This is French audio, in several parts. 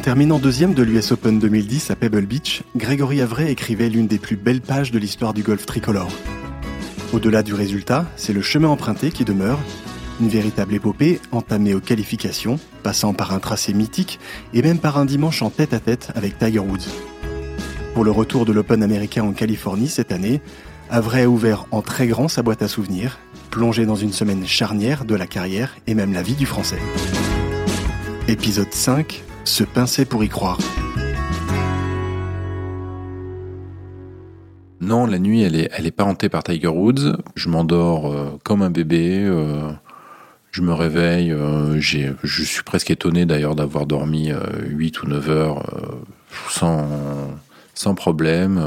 terminant deuxième de l'US Open 2010 à Pebble Beach, Grégory Avray écrivait l'une des plus belles pages de l'histoire du golf tricolore. Au-delà du résultat, c'est le chemin emprunté qui demeure, une véritable épopée entamée aux qualifications, passant par un tracé mythique et même par un dimanche en tête-à-tête avec Tiger Woods. Pour le retour de l'Open américain en Californie cette année, Avray a ouvert en très grand sa boîte à souvenirs, plongé dans une semaine charnière de la carrière et même la vie du Français. Épisode 5 Se pincer pour y croire. Non, la nuit, elle est, elle est pas hantée par Tiger Woods. Je m'endors euh, comme un bébé. euh, je me réveille. euh, je suis presque étonné d'ailleurs d'avoir dormi euh, 8 ou 9 heures sans, sans problème.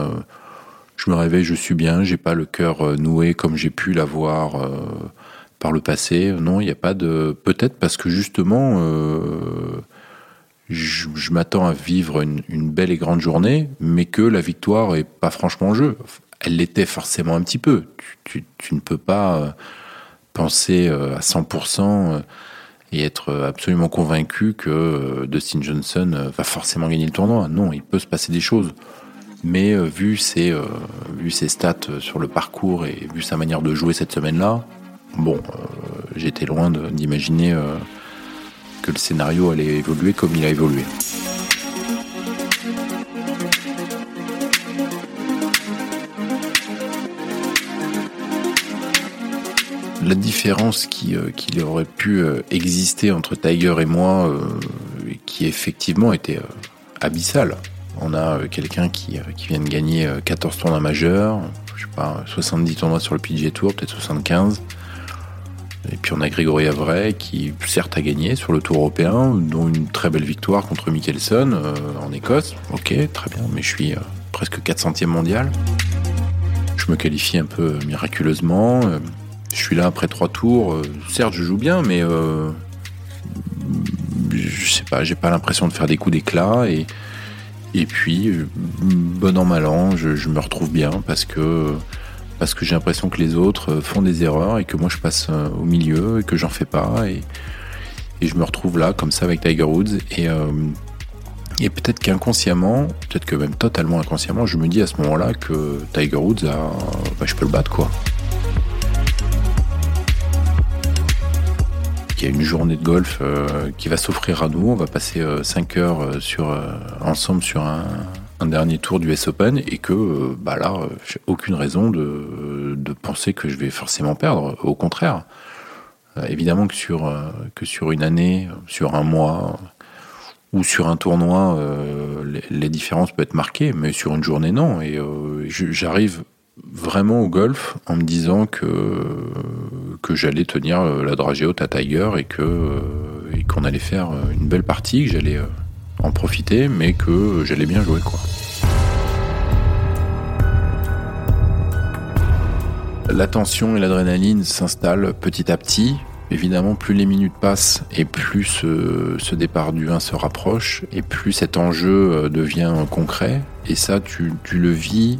je me réveille, je suis bien. J'ai pas le cœur noué comme j'ai pu l'avoir par le passé. Non, il n'y a pas de. Peut-être parce que justement. Je, m'attends à vivre une, belle et grande journée, mais que la victoire est pas franchement en jeu. Elle l'était forcément un petit peu. Tu, ne peux pas euh, penser euh, à 100% euh, et être absolument convaincu que Dustin Johnson va forcément gagner le tournoi. Non, il peut se passer des choses. Mais vu, ses, vu ses stats sur le parcours et vu sa manière de jouer cette semaine-là, bon, j'étais loin d'imaginer que le scénario allait évoluer comme il a évolué. La différence qui, euh, qui aurait pu euh, exister entre Tiger et moi, euh, qui effectivement était abyssale. On a quelqu'un qui, qui vient de gagner euh, 14 tournois majeurs, je sais pas, 70 tournois sur le PGA Tour, peut-être 75. Et puis on a Grégory Avray qui certes a gagné sur le Tour européen, dont une très belle victoire contre Mickelson euh, en Écosse. Ok, très bien, mais je suis euh, presque 400e mondial. Je me qualifie un peu miraculeusement. euh, je suis là après trois tours. certes, je joue bien, mais je sais pas, j'ai pas l'impression de faire des coups d'éclat. Et, puis, bon an, mal an, je me retrouve bien parce que parce que j'ai l'impression que les autres euh, font des erreurs et que moi je passe euh, au milieu et que j'en fais pas et, je me retrouve là comme ça avec Tiger Woods et, euh, et peut-être qu'inconsciemment, peut-être que même totalement inconsciemment, je me dis à ce moment-là que Tiger Woods bah, je peux le battre quoi. Il y a une journée de golf qui va s'offrir à nous. On va passer 5 heures euh, sur, euh, ensemble sur un, un dernier tour du S Open et que euh, bah là, euh, j'ai aucune raison de, de penser que je vais forcément perdre. Au contraire, Euh, évidemment que sur, que sur une année, sur un mois ou sur un tournoi, les, les différences peuvent être marquées, mais sur une journée, non. Et j'arrive vraiment au golf en me disant que, que j'allais tenir la dragée haute à Tiger et et qu'on allait faire une belle partie, que j'allais en profiter, mais que j'allais bien jouer quoi. La tension et l'adrénaline s'installent petit à petit. Évidemment, plus les minutes passent et plus ce, départ du 1 se rapproche et plus cet enjeu euh, devient concret. Et ça, tu, le vis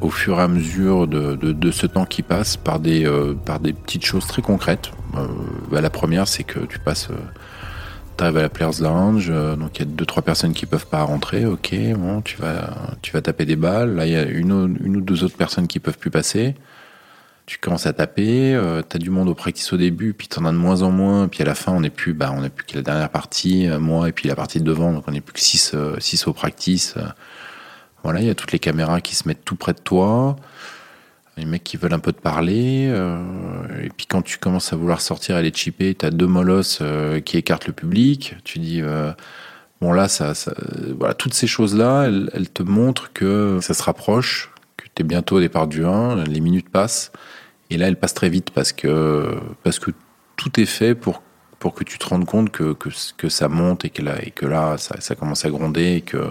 au fur et à mesure de, ce temps qui passe par des, euh, petites choses très concrètes. Euh, bah, la première, c'est que tu passes, arrives à la Players Lounge, euh, donc il y a deux trois personnes qui peuvent pas rentrer. Ok, bon, tu vas, tu vas taper des balles. Là, il y a une, une ou deux autres personnes qui peuvent plus passer. Tu commences à taper, euh, t'as du monde au practice au début, puis t'en as de moins en moins, puis à la fin on n'est plus, bah on n'a plus que la dernière partie, euh, moi et puis la partie de devant, donc on n'est plus que 6 six au practice. euh. Voilà, il y a toutes les caméras qui se mettent tout près de toi, les mecs qui veulent un peu te parler, euh, et puis quand tu commences à vouloir sortir et aller chipper, t'as deux molosses euh, qui écartent le public, tu dis... euh, Bon là, ça, voilà, toutes ces choses-là, elles, elles te montrent que ça se rapproche, que tu es bientôt au départ du 1, les minutes passent, et là elles passent très vite parce que, parce que tout est fait pour, pour que tu te rendes compte que, que, que ça monte et que là, et que là ça, ça commence à gronder et que,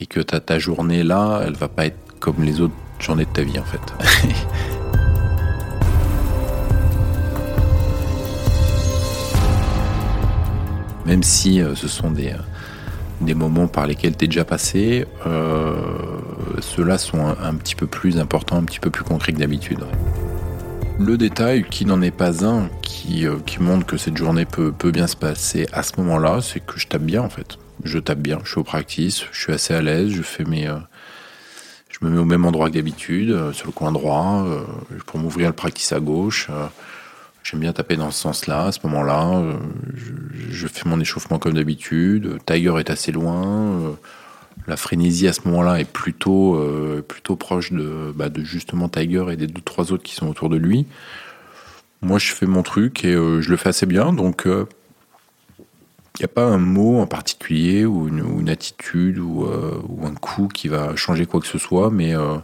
et que ta, ta journée là, elle va pas être comme les autres journées de ta vie en fait. Même si euh, ce sont des, euh, des moments par lesquels tu es déjà passé, euh, ceux-là sont un, un petit peu plus importants, un petit peu plus concrets que d'habitude. Le détail, qui n'en est pas un, qui, euh, qui montre que cette journée peut, peut bien se passer à ce moment-là, c'est que je tape bien en fait. Je tape bien, je suis au practice, je suis assez à l'aise, je fais mes. Je me mets au même endroit que d'habitude, sur le coin droit, pour m'ouvrir le practice à gauche. J'aime bien taper dans ce sens-là, à ce moment-là. Je, fais mon échauffement comme d'habitude. Tiger est assez loin. La frénésie à ce moment-là est plutôt, plutôt proche de, bah, de justement Tiger et des deux trois autres qui sont autour de lui. Moi, je fais mon truc et je le fais assez bien. Donc, il n'y a pas un mot en particulier ou une, attitude euh, ou, un coup qui va changer quoi que ce soit, mais, euh,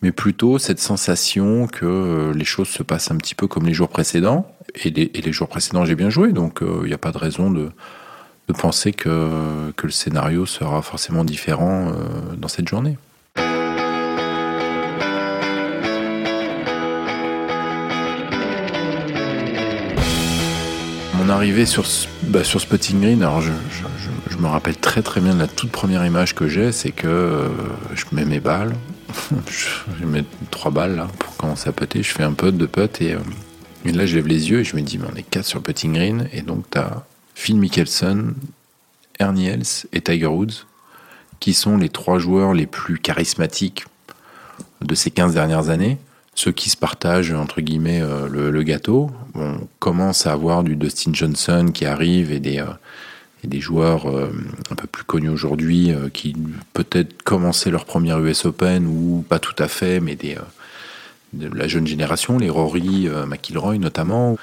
mais plutôt cette sensation que euh, les choses se passent un petit peu comme les jours précédents. Et les, jours précédents, j'ai bien joué, donc il n'y a pas de raison de, de penser que, que, le scénario sera forcément différent dans cette journée. Mon arrivée sur, bah, sur Spotting Green, alors je, me rappelle très très bien de la toute première image que j'ai, c'est que euh, je mets mes balles, je mets trois balles là pour commencer à putter, je fais un putt, deux putts et, euh, et, là je lève les yeux et je me dis mais on est quatre sur Putting Green et donc tu as Phil Mickelson, Ernie Els et Tiger Woods qui sont les trois joueurs les plus charismatiques de ces 15 dernières années ceux qui se partagent entre guillemets euh, le, gâteau. On commence à avoir du Dustin Johnson qui arrive et des, euh, des joueurs euh, un peu plus connus aujourd'hui qui peut-être commençaient leur première US Open ou pas tout à fait, mais des, de la jeune génération, les Rory, McIlroy notamment.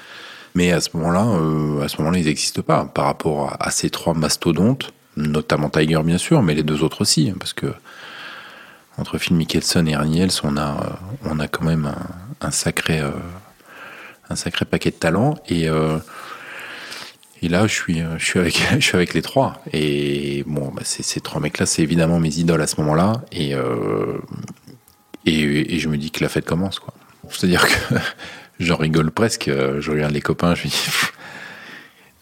Mais à ce moment-là, à ce moment-là, ils n'existent pas par rapport à, ces trois mastodontes, notamment Tiger bien sûr, mais les deux autres aussi, hein, parce que entre Phil Mickelson et Ernie on a, on a quand même un, sacré, euh, un sacré paquet de talents. Et, euh, et là, je suis, je, suis avec, je suis avec les trois. Et bon, bah, ces trois mecs-là, c'est évidemment mes idoles à ce moment-là. Et, euh, et, je me dis que la fête commence. quoi. C'est-à-dire que j'en rigole presque. Je regarde les copains, je me dis.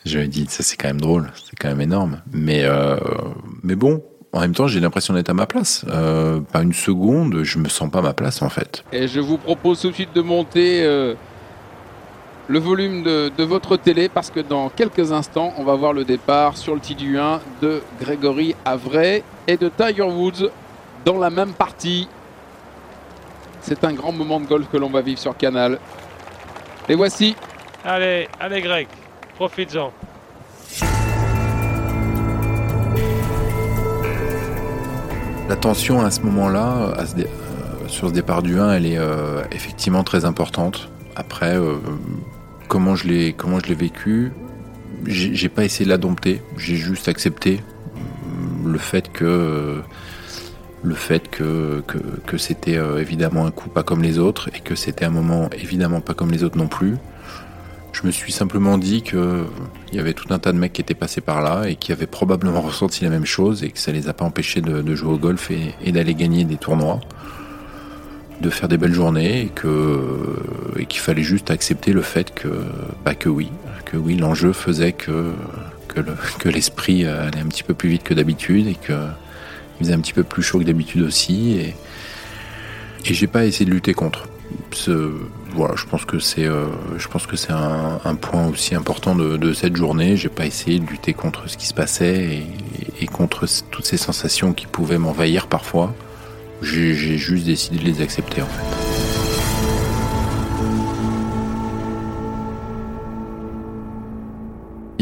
Je me dis, ça c'est quand même drôle, c'est quand même énorme. Mais, mais bon, en même temps, j'ai l'impression d'être à ma place. Euh, pas une seconde, je me sens pas à ma place en fait. Et je vous propose tout de suite de monter euh, le volume de, votre télé parce que dans quelques instants, on va voir le départ sur le du 1 de Grégory Avray et de Tiger Woods dans la même partie. C'est un grand moment de golf que l'on va vivre sur Canal. Les voici. Allez, allez Greg, profites-en. La tension à ce moment-là, euh, sur ce départ du 1, elle est euh, effectivement très importante. Après, euh, comment je l'ai je vécu, j'ai pas essayé de la dompter. J'ai juste accepté le fait que que, que c'était évidemment un coup pas comme les autres et que c'était un moment évidemment pas comme les autres non plus. Je me suis simplement dit qu'il y avait tout un tas de mecs qui étaient passés par là et qui avaient probablement ressenti la même chose et que ça les a pas empêchés de, jouer au golf et, d'aller gagner des tournois, de faire des belles journées et que qu'il fallait juste accepter le fait que bah que oui, que oui l'enjeu faisait que que l'esprit allait un petit peu plus vite que d'habitude et que il faisait un petit peu plus chaud que d'habitude aussi et et j'ai pas essayé de lutter contre voilà, je pense que c'est, euh, je pense que c'est un, point aussi important de, cette journée. J'ai pas essayé de lutter contre ce qui se passait et, contre toutes ces sensations qui pouvaient m'envahir parfois. J'ai, juste décidé de les accepter en fait.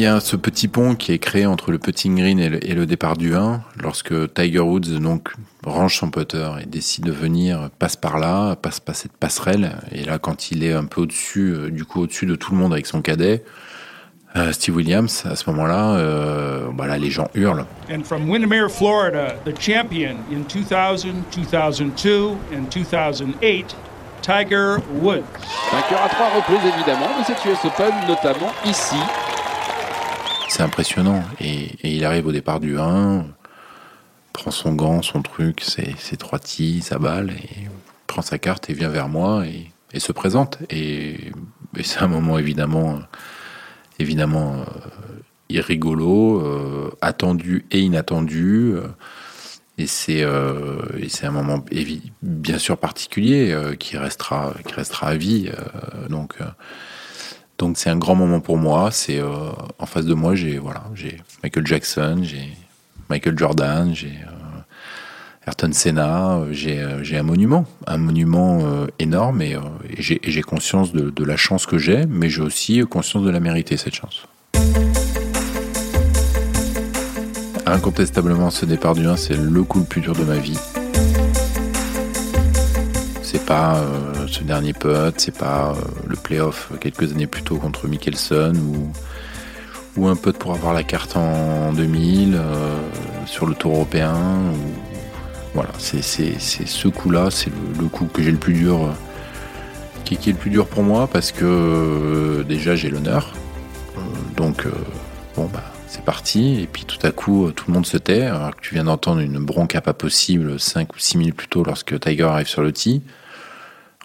Il y a ce petit pont qui est créé entre le putting green et le, départ du 1. Lorsque Tiger Woods donc range son putter et décide de venir, passe par là, passe par cette passerelle. Et là, quand il est un peu au-dessus, euh, du coup au-dessus de tout le monde avec son cadet, euh, Steve Williams, à ce moment-là, euh, bah les gens hurlent. And from Windermere, Florida, the champion in 2000, 2002 and 2008, Tiger Woods. Vainqueur à trois reprises évidemment de cette US Open, notamment ici c'est impressionnant. Et, il arrive au départ du 1, prend son gant, son truc, ses, trois tis, sa balle, et prend sa carte et vient vers moi et, se présente. Et, c'est un moment évidemment, évidemment euh, irrigolo, euh, attendu et inattendu. et c'est c'est un moment bien sûr particulier qui restera qui restera à vie. donc donc c'est un grand moment pour moi. C'est euh, en face de moi, j'ai voilà, j'ai Michael Jackson, j'ai Michael Jordan, j'ai Ayrton Senna, j'ai un monument, un monument énorme et, j'ai conscience de, de, la chance que j'ai, mais j'ai aussi conscience de la mériter, cette chance. Incontestablement, ce départ du 1, c'est le coup le plus dur de ma vie. C'est pas euh, ce dernier putt, c'est pas euh, le playoff quelques années plus tôt contre Mickelson ou, ou un putt pour avoir la carte en 2000 euh, sur le tour européen. voilà, c'est ce coup-là, c'est le, coup que j'ai le plus dur, qui, qui, est le plus dur pour moi parce que déjà j'ai l'honneur. donc, bon, bah c'est parti, et puis tout à coup, tout le monde se tait, alors que tu viens d'entendre une bronca pas possible 5 ou 6 minutes plus tôt lorsque Tiger arrive sur le tee.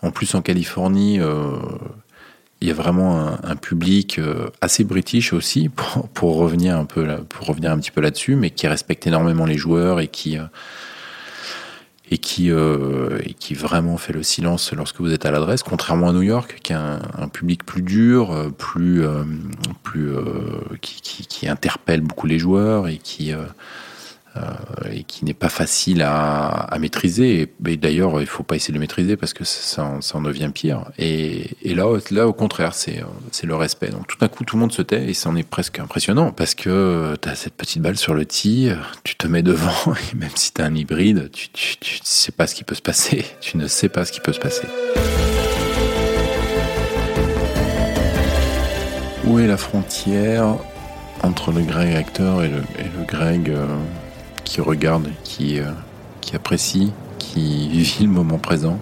En plus, en Californie, euh, il y a vraiment un, public euh, assez british aussi, pour, revenir un peu, pour revenir un petit peu là-dessus, mais qui respecte énormément les joueurs et qui, euh, et qui, euh, qui vraiment fait le silence lorsque vous êtes à l'adresse, contrairement à New York, qui a un, public plus dur, euh, plus, euh, plus qui, interpelle beaucoup les joueurs et qui et qui n'est pas facile à, maîtriser. Et, d'ailleurs, il ne faut pas essayer de le maîtriser parce que ça, en devient pire. Et, là, là, au contraire, c'est le respect. Donc tout d'un coup, tout le monde se tait et c'en est presque impressionnant parce que tu as cette petite balle sur le tee, tu te mets devant et même si tu as un hybride, tu ne sais pas ce qui peut se passer. Tu ne sais pas ce qui peut se passer. Où est la frontière entre le Greg acteur et le, et le Greg euh, qui regarde, qui, euh, qui apprécie, qui vit le moment présent.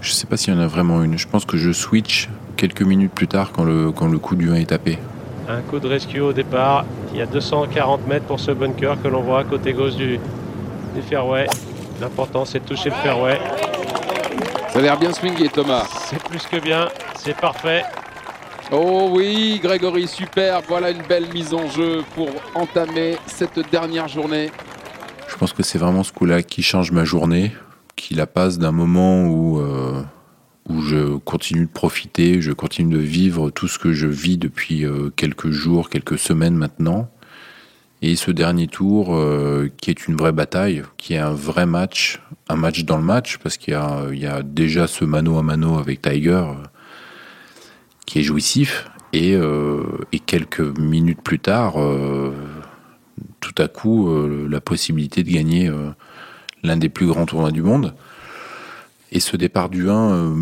Je ne sais pas s'il y en a vraiment une. Je pense que je switch quelques minutes plus tard quand le, quand le coup du 1 est tapé. Un coup de rescue au départ. Il y a 240 mètres pour ce bunker que l'on voit à côté gauche du, du fairway. L'important c'est de toucher le fairway. Ça a l'air bien swingé Thomas. C'est plus que bien, c'est parfait. Oh oui, Grégory, super. Voilà une belle mise en jeu pour entamer cette dernière journée. Je pense que c'est vraiment ce coup-là qui change ma journée, qui la passe d'un moment où, euh, je continue de profiter, je continue de vivre tout ce que je vis depuis euh, quelques jours, quelques semaines maintenant. Et ce dernier tour, euh, qui est une vraie bataille, qui est un vrai match, un match dans le match, parce qu'il y a, déjà ce mano à mano avec Tiger qui est jouissif. Et, euh, et quelques minutes plus tard, euh, tout à coup, euh, la possibilité de gagner l'un des plus grands tournois du monde. Et ce départ du 1,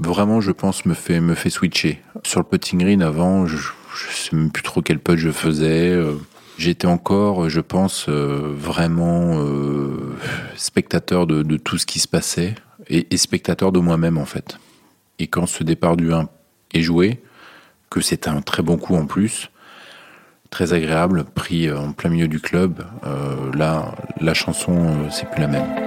vraiment, je pense, me fait, me fait switcher. Sur le putting green, avant, je ne sais même plus trop quel putt je faisais. J'étais encore, je pense, vraiment spectateur de, tout ce qui se passait et spectateur de moi-même, en fait. Et quand ce départ du 1 joué, que c'est un très bon coup en plus, très agréable, pris en plein milieu du club. Euh, là, la chanson, euh, c'est plus la même.